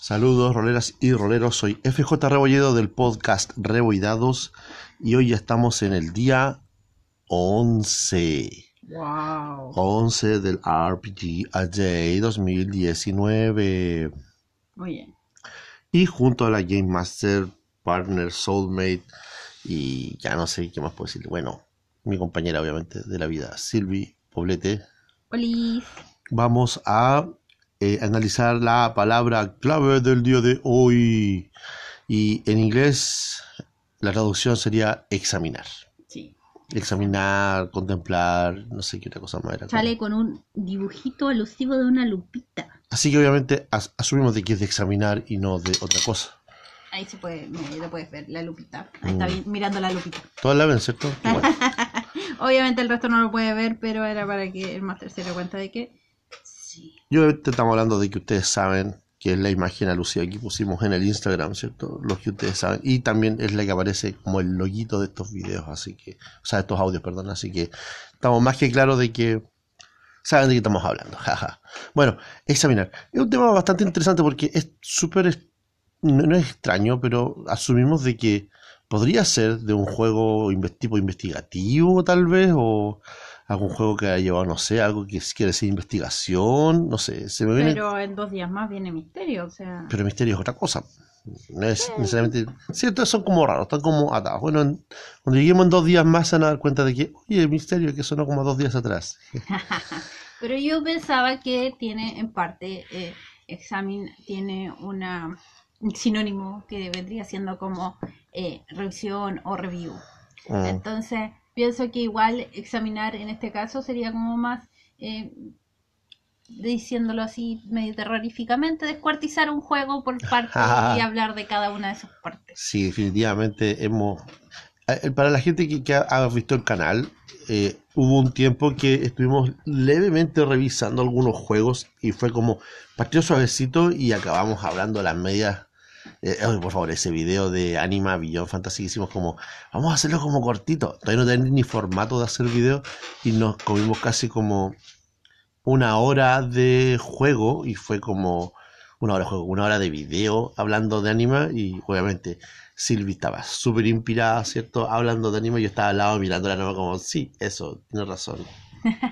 Saludos, roleras y roleros. Soy FJ Rebolledo del podcast Reboidados y hoy ya estamos en el día 11. Wow. 11 del RPG A Day 2019. Muy bien. Y junto a la Game Master, Partner, Soulmate y ya no sé qué más puedo decir. Bueno, mi compañera obviamente de la vida, Silvi Poblete. Olis. Vamos a eh, analizar la palabra clave del día de hoy. Y en inglés la traducción sería examinar. Sí. Examinar, contemplar, no sé qué otra cosa más era. Sale con un dibujito alusivo de una lupita. Así que obviamente as- asumimos de que es de examinar y no de otra cosa. Ahí se puede, mira, ahí lo puedes ver, la lupita. Ahí está Mm. bien, mirando la lupita. Todas la ven, ¿cierto? Bueno. Obviamente el resto no lo puede ver, pero era para que el máster se dé cuenta de que sí. Y obviamente estamos hablando de que ustedes saben que es la imagen alusiva que pusimos en el Instagram, ¿cierto? Los que ustedes saben. Y también es la que aparece como el loguito de estos videos, así que, o sea, de estos audios, perdón. Así que estamos más que claros de que saben de qué estamos hablando. Bueno, examinar. Es un tema bastante interesante porque es súper, no, es extraño, pero asumimos de que podría ser de un juego tipo investigativo, tal vez, o algún juego que haya llevado, no sé, algo que quiere decir investigación, no sé, se me viene... Pero en dos días más viene misterio, o sea. Pero misterio es otra cosa. No es necesariamente. Cierto, son como raros, están como atados. Bueno, en- cuando lleguemos en dos días más se van a dar cuenta de que, oye, misterio que sonó como dos días atrás. Pero yo pensaba que tiene en parte eh, examen, tiene una un sinónimo que vendría siendo como eh, revisión o review. Mm, Entonces, pienso que igual examinar en este caso sería como más, eh, diciéndolo así medio terroríficamente, descuartizar un juego por parte y hablar de cada una de sus partes. Sí, definitivamente hemos. eh, Para la gente que, que ha, visto el canal, eh, hubo un tiempo que estuvimos levemente revisando algunos juegos y fue como partió suavecito y acabamos hablando las medias. Eh, por favor, ese video de Anima Beyond Fantasy que hicimos como, vamos a hacerlo como cortito. Todavía no tenemos ni formato de hacer video y nos comimos casi como una hora de juego y fue como una hora de juego, una hora de video hablando de Anima y obviamente Silvi estaba súper inspirada, ¿cierto? Hablando de Anima y yo estaba al lado mirando la nueva como, sí, eso, tiene razón,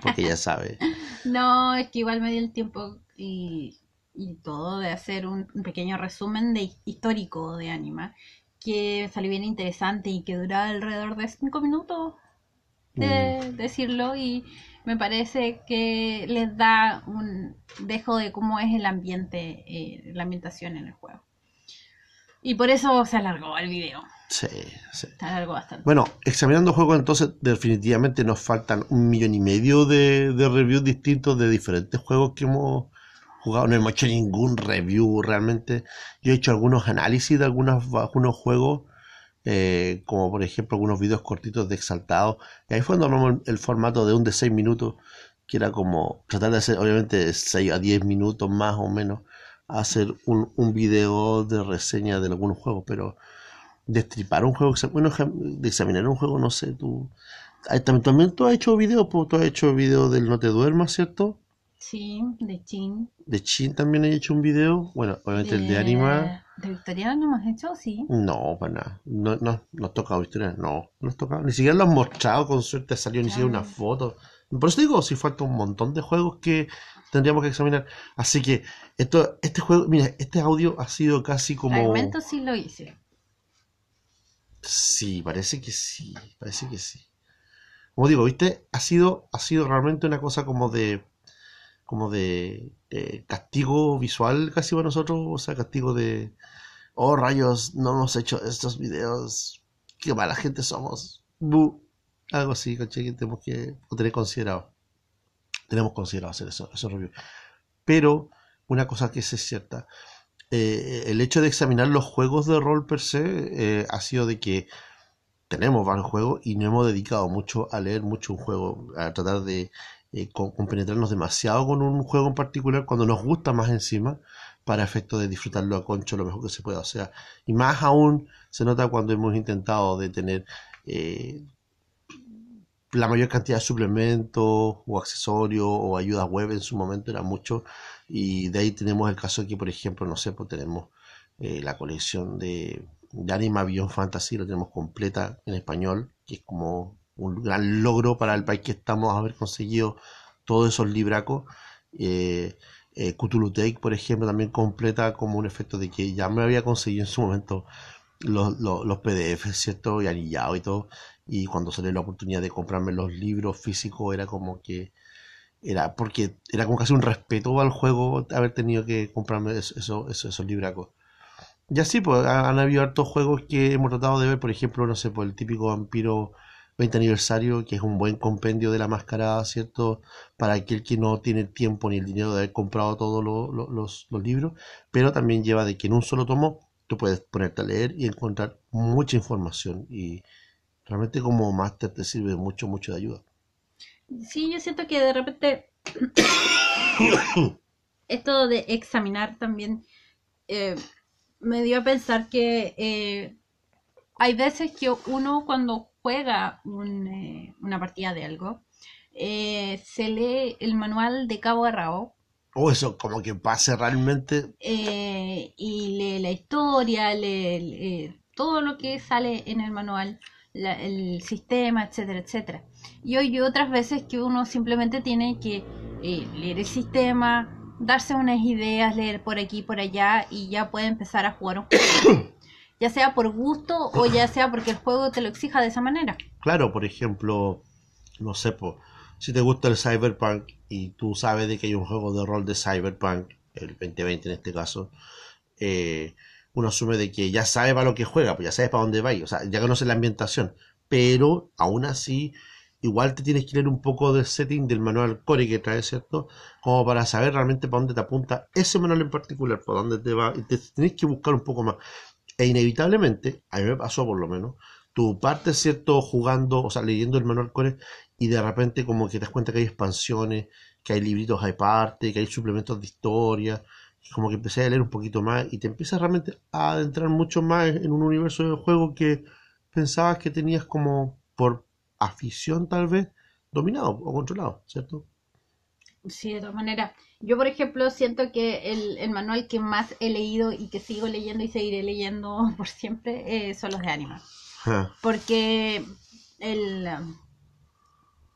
porque ya sabe. No, es que igual me di el tiempo y, y todo de hacer un, un pequeño resumen de histórico de Anima, que salió bien interesante y que dura alrededor de cinco minutos de decirlo y me parece que les da un dejo de cómo es el ambiente, eh, la ambientación en el juego. Y por eso se alargó el video, Sí, sí. se alargó bastante. Bueno, examinando juegos, entonces definitivamente nos faltan un millón y medio de, de reviews distintos de diferentes juegos que hemos No hemos hecho ningún review realmente. Yo he hecho algunos análisis de algunos, algunos juegos, eh, como por ejemplo algunos videos cortitos de Exaltado. Y ahí fue cuando hablamos el formato de un de 6 minutos, que era como tratar de hacer, obviamente, de 6 a 10 minutos más o menos, hacer un, un video de reseña de algunos juegos, pero destripar un juego, de examinar un juego, no sé, tú... Ay, También, también tú has hecho videos, pues, tú has hecho video del No te duermas, ¿cierto? Sí, de Chin. De Chin también he hecho un video, bueno, obviamente el de Anima, ¿De Victoriano no hemos hecho? Sí. no, para nada, no, no, nos tocado historia, no, no nos tocado, ni siquiera lo han mostrado, con suerte salió ni siquiera una foto, por eso digo, si falta un montón de juegos que tendríamos que examinar, así que, esto, este juego, mira, este audio ha sido casi como... Fragmentos sí lo hice. Sí, parece que sí, parece que sí. Como digo, ¿viste? Ha sido, ha sido realmente una cosa como de, como de, castigo visual casi para nosotros, o sea, castigo de, oh rayos, no hemos hecho estos videos, qué mala gente somos, algo así, ¿cachai? Que tenemos que tener considerado. Tenemos considerado hacer eso, esos reviews. Pero una cosa que es cierta, eh, el hecho de examinar los juegos de rol per se eh, ha sido de que tenemos varios juegos y no hemos dedicado mucho a leer mucho un juego, a tratar de eh, con- compenetrarnos demasiado con un juego en particular cuando nos gusta más encima para efecto de disfrutarlo a concho lo mejor que se pueda. O sea, y más aún se nota cuando hemos intentado de tener eh, la mayor cantidad de suplementos o accesorios o ayudas web en su momento era mucho. Y de ahí tenemos el caso que, por ejemplo, no sé, pues tenemos eh, la colección de, de Anima Beyond Fantasy, la tenemos completa en español, que es como un gran logro para el país que estamos haber conseguido todos esos libracos. Eh, eh, Cthulhu Take, por ejemplo, también completa como un efecto de que ya me había conseguido en su momento los, los, los PDF, ¿cierto? Y anillado y todo. Y cuando salió la oportunidad de comprarme los libros físicos, era como que. Era porque era como casi un respeto al juego haber tenido que comprarme esos, esos, libracos. Y así, pues, han habido hartos juegos que hemos tratado de ver, por ejemplo, no sé, pues el típico vampiro 20 aniversario, que es un buen compendio de la mascarada, ¿cierto? Para aquel que no tiene el tiempo ni el dinero de haber comprado todos lo, lo, los, los, libros, pero también lleva de que en un solo tomo tú puedes ponerte a leer y encontrar mucha información y realmente como máster te sirve mucho, mucho de ayuda. Sí, yo siento que de repente esto de examinar también eh, me dio a pensar que eh, hay veces que uno cuando juega un, eh, una partida de algo, eh, se lee el manual de cabo a rabo. O oh, eso, como que pase realmente. Eh, y lee la historia, lee, lee, todo lo que sale en el manual, la, el sistema, etcétera, etcétera. Y hoy otras veces que uno simplemente tiene que leer el sistema, darse unas ideas, leer por aquí, por allá, y ya puede empezar a jugar un juego ya sea por gusto o ya sea porque el juego te lo exija de esa manera. Claro, por ejemplo, no sé, po, si te gusta el Cyberpunk y tú sabes de que hay un juego de rol de Cyberpunk, el 2020 en este caso, eh, uno asume de que ya sabe para lo que juega, pues ya sabes para dónde va, o sea, ya conoce la ambientación, pero aún así igual te tienes que leer un poco del setting del manual core que trae, ¿cierto? Como para saber realmente para dónde te apunta ese manual en particular, por dónde te va, y te tenés que buscar un poco más. E inevitablemente, a mí me pasó por lo menos, tu parte, ¿cierto? Jugando, o sea, leyendo el manual core y de repente como que te das cuenta que hay expansiones, que hay libritos aparte, que hay suplementos de historia, como que empecé a leer un poquito más y te empiezas realmente a adentrar mucho más en un universo de juego que pensabas que tenías como por afición tal vez dominado o controlado, ¿cierto? Sí, de todas maneras. Yo, por ejemplo, siento que el, el, manual que más he leído y que sigo leyendo y seguiré leyendo por siempre eh, son los de Anima. Porque el um,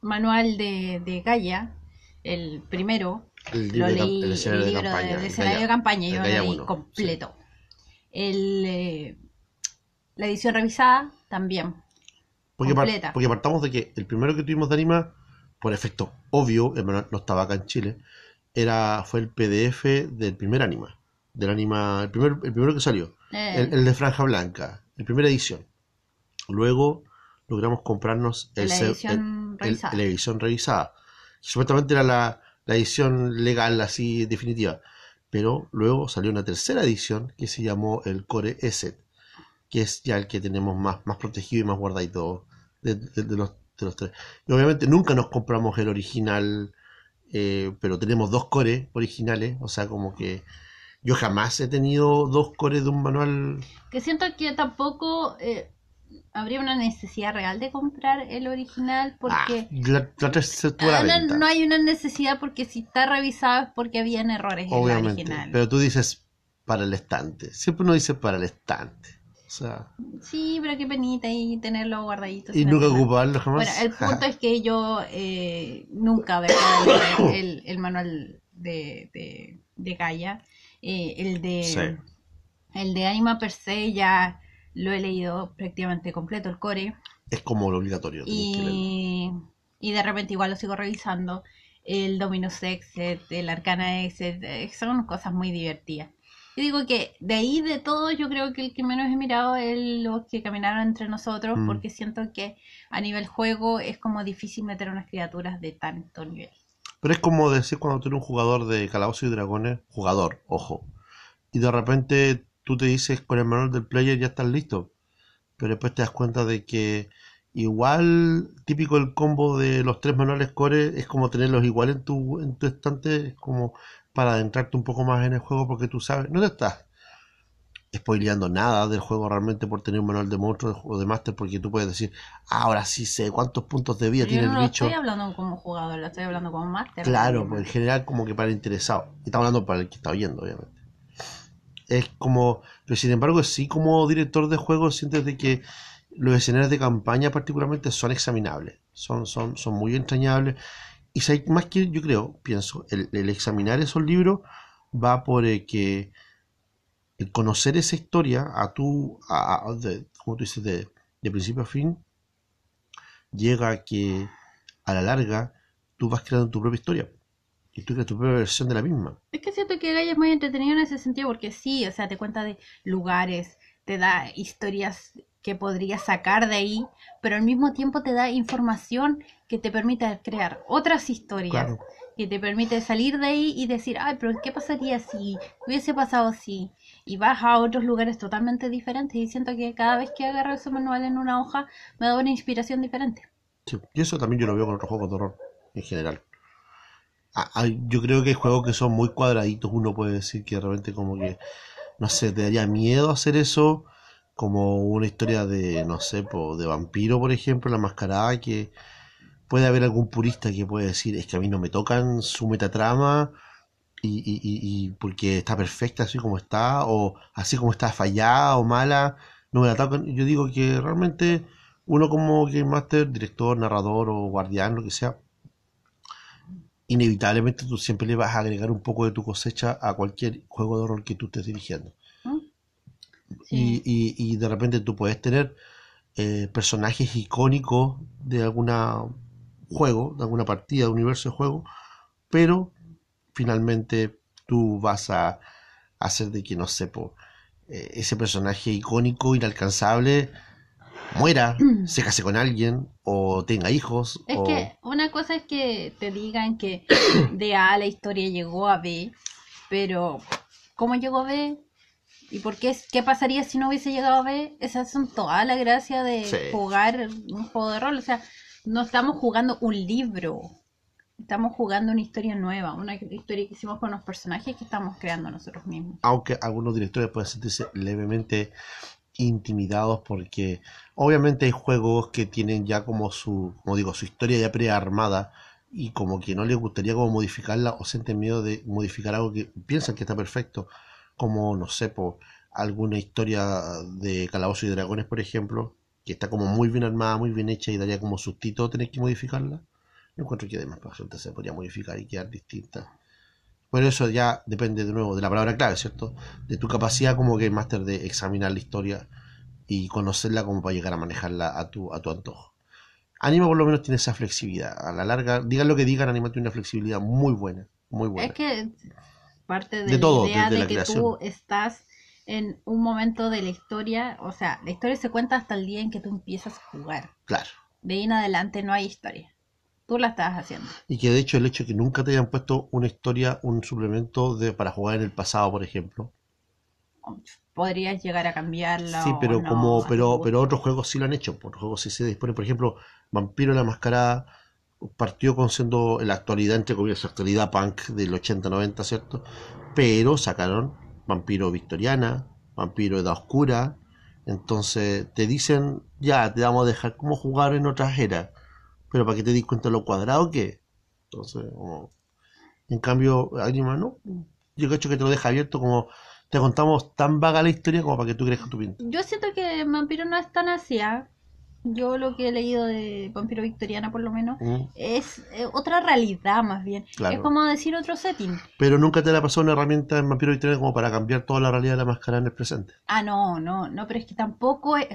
manual de, de Gaia, el primero, el libro, lo leí, el escenario, el de, campaña, de, escenario Gaia, de campaña, yo lo leí completo. El, eh, la edición revisada también. Porque, completa. par, porque partamos de que el primero que tuvimos de Anima, por efecto obvio, el no estaba acá en Chile, era fue el PDF del primer anima, del anima, el, primer, el primero que salió, Eh, el, el de Franja Blanca, la primera edición. Luego logramos comprarnos el, la edición el- el- revisada. la edición revisada. Supuestamente era la, la edición legal así definitiva. Pero luego salió una tercera edición que se llamó el Core ESET, que es ya el que tenemos más, más protegido y más guardadito de, de- de los, de los tres. Y obviamente nunca nos compramos el original, eh, pero tenemos dos cores originales, o sea, como que yo jamás he tenido dos cores de un manual. Que siento que tampoco eh, habría una necesidad real de comprar el original porque... Ah, la, la la Ah, no, hay una necesidad porque si está revisado es porque habían errores en la obviamente. original. Pero tú dices para el estante. Siempre uno dice para el estante. Sea, Sí, pero qué penita y tenerlo guardadito. y nunca ocuparlo jamás. Bueno, el punto es que yo eh, nunca leído el, el, el manual de, de, de Gaia. Eh, el de Sí. el de Anima per se ya lo he leído prácticamente completo, el core. Es como lo obligatorio. Y, y de repente igual lo sigo revisando. El Dominus Exit, el Arcana Exit, eh, son cosas muy divertidas. Y digo que de ahí de todos yo creo que el que menos he mirado es los que caminaron entre nosotros Mm. porque siento que a nivel juego es como difícil meter unas criaturas de tanto nivel. Pero es como decir cuando tú eres un jugador de Calabozos y Dragones, jugador, ojo. Y de repente tú te dices con el manual del player ya estás listo. Pero después te das cuenta de que igual, típico el combo de los tres manuales core, es como tenerlos igual en tu, en tu estante, es como para adentrarte un poco más en el juego porque tú sabes, no te estás spoileando nada del juego realmente por tener un manual de monstruos o de máster, porque tú puedes decir, "Ah, ahora sí sé cuántos puntos de vida tiene no el lo bicho. estoy hablando como jugador, lo estoy hablando como máster. Claro, pues en general como que para el interesado. Y estamos hablando para el que está oyendo, obviamente. Es como, pero sin embargo, sí como director de juegos sientes de que los escenarios de campaña particularmente son examinables, son, son, son muy entrañables. Y si hay más que yo creo, pienso, el, examinar esos libros va por eh, que el conocer esa historia a tu, a, de- como tú dices, de, de principio a fin, llega a que a la larga tú vas creando tu propia historia y tú creas tu propia versión de la misma. Es que siento que Gaia es muy entretenido en ese sentido porque sí, o sea, te cuenta de lugares, te da historias que podrías sacar de ahí, pero al mismo tiempo te da información que te permite crear otras historias, Claro. que te permite salir de ahí y decir, ay, pero ¿qué pasaría si hubiese pasado así? Y vas a otros lugares totalmente diferentes y siento que cada vez que agarro ese manual en una hoja me da una inspiración diferente. Sí, Y eso también yo lo veo con otros juegos de horror en general. Ah, yo creo que hay juegos que son muy cuadraditos, uno puede decir que de repente como que, no sé, te daría miedo hacer eso, como una historia de, no sé, de vampiro, por ejemplo, la mascarada, que puede haber algún purista que puede decir, es que a mí no me tocan su metatrama y, y, y, y porque está perfecta así como está, o así como está fallada o mala, no me la tocan. Yo digo que realmente uno como Game Master, director, narrador o guardián, lo que sea, inevitablemente tú siempre le vas a agregar un poco de tu cosecha a cualquier juego de rol que tú estés dirigiendo. Y, Sí. y, y de repente tú puedes tener eh, personajes icónicos de alguna juego, de alguna partida, de universo de juego, pero finalmente tú vas a hacer de que, no sé, po, eh, ese personaje icónico, inalcanzable, muera, se case con alguien, o tenga hijos, Es o... que una cosa es que te digan que de A la historia llegó a B, pero ¿cómo llegó a B? ¿Y por qué, qué pasaría si no hubiese llegado a B? Esas son toda la gracia de Sí. jugar un juego de rol. O sea, no estamos jugando un libro, estamos jugando una historia nueva, una historia que hicimos con los personajes que estamos creando nosotros mismos. aunque algunos directores pueden sentirse levemente intimidados porque obviamente hay juegos que tienen ya como su, como digo, su historia ya prearmada y como que no les gustaría como modificarla o sienten miedo de modificar algo que piensan que está perfecto, como no sé, por alguna historia de Calabozos y Dragones, por ejemplo, que está como muy bien armada, muy bien hecha y daría como sustito tener que modificarla. Yo encuentro que además pues, se podría modificar y quedar distinta. Pero eso ya depende de nuevo de la palabra clave, ¿cierto? De tu capacidad como Game Master de examinar la historia y conocerla como para llegar a manejarla a tu, a tu antojo. Anima por lo menos tiene esa flexibilidad. A la larga, digan lo que digan, Anima tiene una flexibilidad muy buena, muy buena. Es que parte de, De todo, la idea de la que creación. tú estás en un momento de la historia, o sea, la historia se cuenta hasta el día en que tú empiezas a jugar. Claro. De ahí en adelante no hay historia. Tú la estás haciendo. Y que de hecho el hecho de que nunca te hayan puesto una historia, un suplemento de, para jugar en el pasado, por ejemplo. Podrías llegar a cambiarla. Sí, pero no, como, pero, pero otros juegos sí lo han hecho. Por juegos sí se dispone, por ejemplo, Vampiro la Mascarada partió con siendo en la actualidad, entre comillas, actualidad punk del 80-90, ¿cierto? Pero sacaron Vampiro Victoriana, Vampiro Edad Oscura. Entonces te dicen, ya, te vamos a dejar cómo jugar en otras eras. Pero para que te des cuenta lo cuadrado que es. Entonces, como- en cambio, Anima no. Yo cacho que te lo deja abierto como te contamos tan vaga la historia como para que tú creas que tú pintas. Yo siento que Vampiro no es tan así. ¿ah? Yo lo que he leído de Vampiro Victoriana, por lo menos, Mm. es eh, otra realidad más bien. Claro. Es como decir otro setting. Pero nunca te la pasó una herramienta en Vampiro Victoriano como para cambiar toda la realidad de la máscara en el presente. Ah, no, no, no, pero es que tampoco es-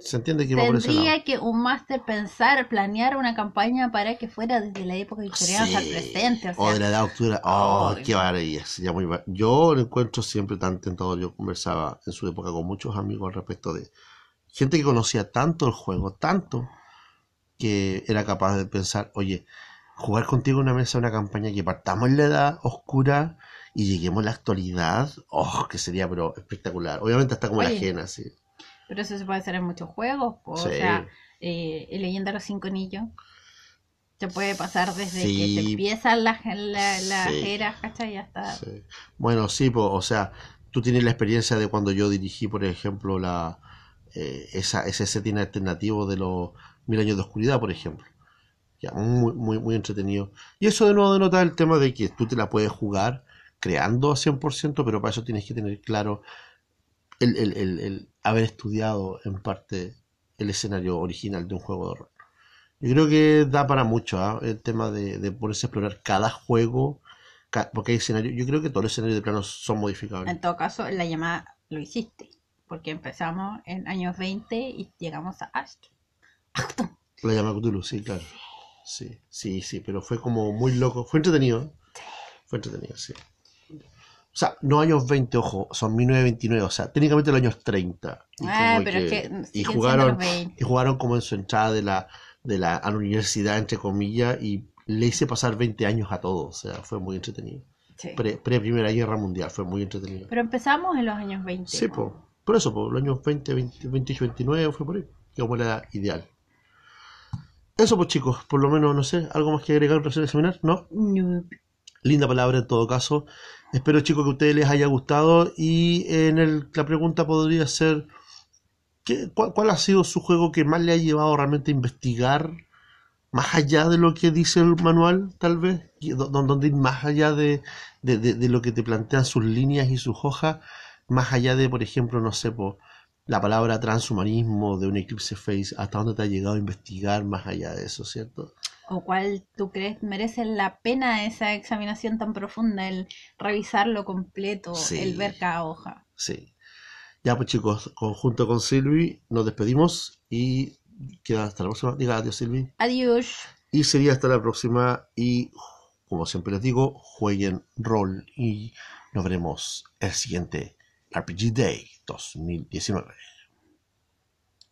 Se entiende que tendría que un máster pensar, planear una campaña para que fuera desde la época victoriana hasta el Sí. presente. O O sea, de la edad octubre. Oh, qué maravilla. muy Yo lo encuentro siempre tan tentador. Yo conversaba en su época con muchos amigos al respecto de gente que conocía tanto el juego, tanto, que era capaz de pensar, oye, jugar contigo en una mesa una campaña que partamos en la edad oscura y lleguemos a la actualidad, oh, que sería pero espectacular. Obviamente hasta como la ajena, sí. pero eso se puede hacer en muchos juegos. po, Sí. O sea, eh, en Leyenda de los Cinco Anillos. Se puede pasar desde Sí. que se empiezan las, la- las Sí. eras, ¿cachai? Hasta... Bueno, sí, po, o sea, tú tienes la experiencia de cuando yo dirigí, por ejemplo, la eh, esa, ese setting alternativo de los Mil Años de Oscuridad, por ejemplo. Ya, muy, muy, entretenido. Y eso de nuevo denota el tema de que tú te la puedes jugar creando a 100%, pero para eso tienes que tener claro el, el, el, haber estudiado en parte el escenario original de un juego de horror. Yo creo que da para mucho ¿ah? el tema de, de ponerse a explorar cada juego, ca- porque hay escenarios, yo creo que todos los escenarios de plano son modificables. En todo caso, la llamada lo hiciste, porque empezamos en años 20 y llegamos a Ashton. La llama Cthulhu, sí, claro. Sí, sí, sí, pero fue como muy loco. Fue entretenido. ¿eh? Fue entretenido, sí. O sea, no años 20, ojo, son 1929, o sea, técnicamente los años 30. Y Ah, pero es que y jugaron, los 20. y jugaron como en su entrada de la, de la a la universidad, entre comillas, y le hice pasar 20 años a todos, o sea, fue muy entretenido. Sí. Pre, pre Primera Guerra Mundial, fue muy entretenido. Pero empezamos en los años 20. Sí, ¿no? po. Por eso, por los años 20, 20, 28, 29 fue por ahí, que como era ideal. Eso pues chicos, por lo menos, no sé, algo más que agregar para hacer examinar, ¿no? No. Linda palabra en todo caso. Espero chicos que a ustedes les haya gustado y en el, la pregunta podría ser, ¿qué, cuál, cuál ha sido su juego que más le ha llevado realmente a investigar más allá de lo que dice el manual, tal vez? Donde ir más allá de, de, de- de lo que te plantean sus líneas y sus hojas, más allá de, por ejemplo, no sé, po, la palabra transhumanismo de un Eclipse Face, hasta dónde te ha llegado a investigar más allá de eso, ¿cierto? ¿O cuál tú crees merece la pena esa examinación tan profunda, el revisarlo completo, Sí. el ver cada hoja? Sí. Ya pues chicos, conjunto con Silvi, nos despedimos y queda hasta la próxima. Diga adiós Silvi. Adiós. Y sería hasta la próxima y como siempre les digo, jueguen rol y nos veremos el siguiente RPG Day 2019.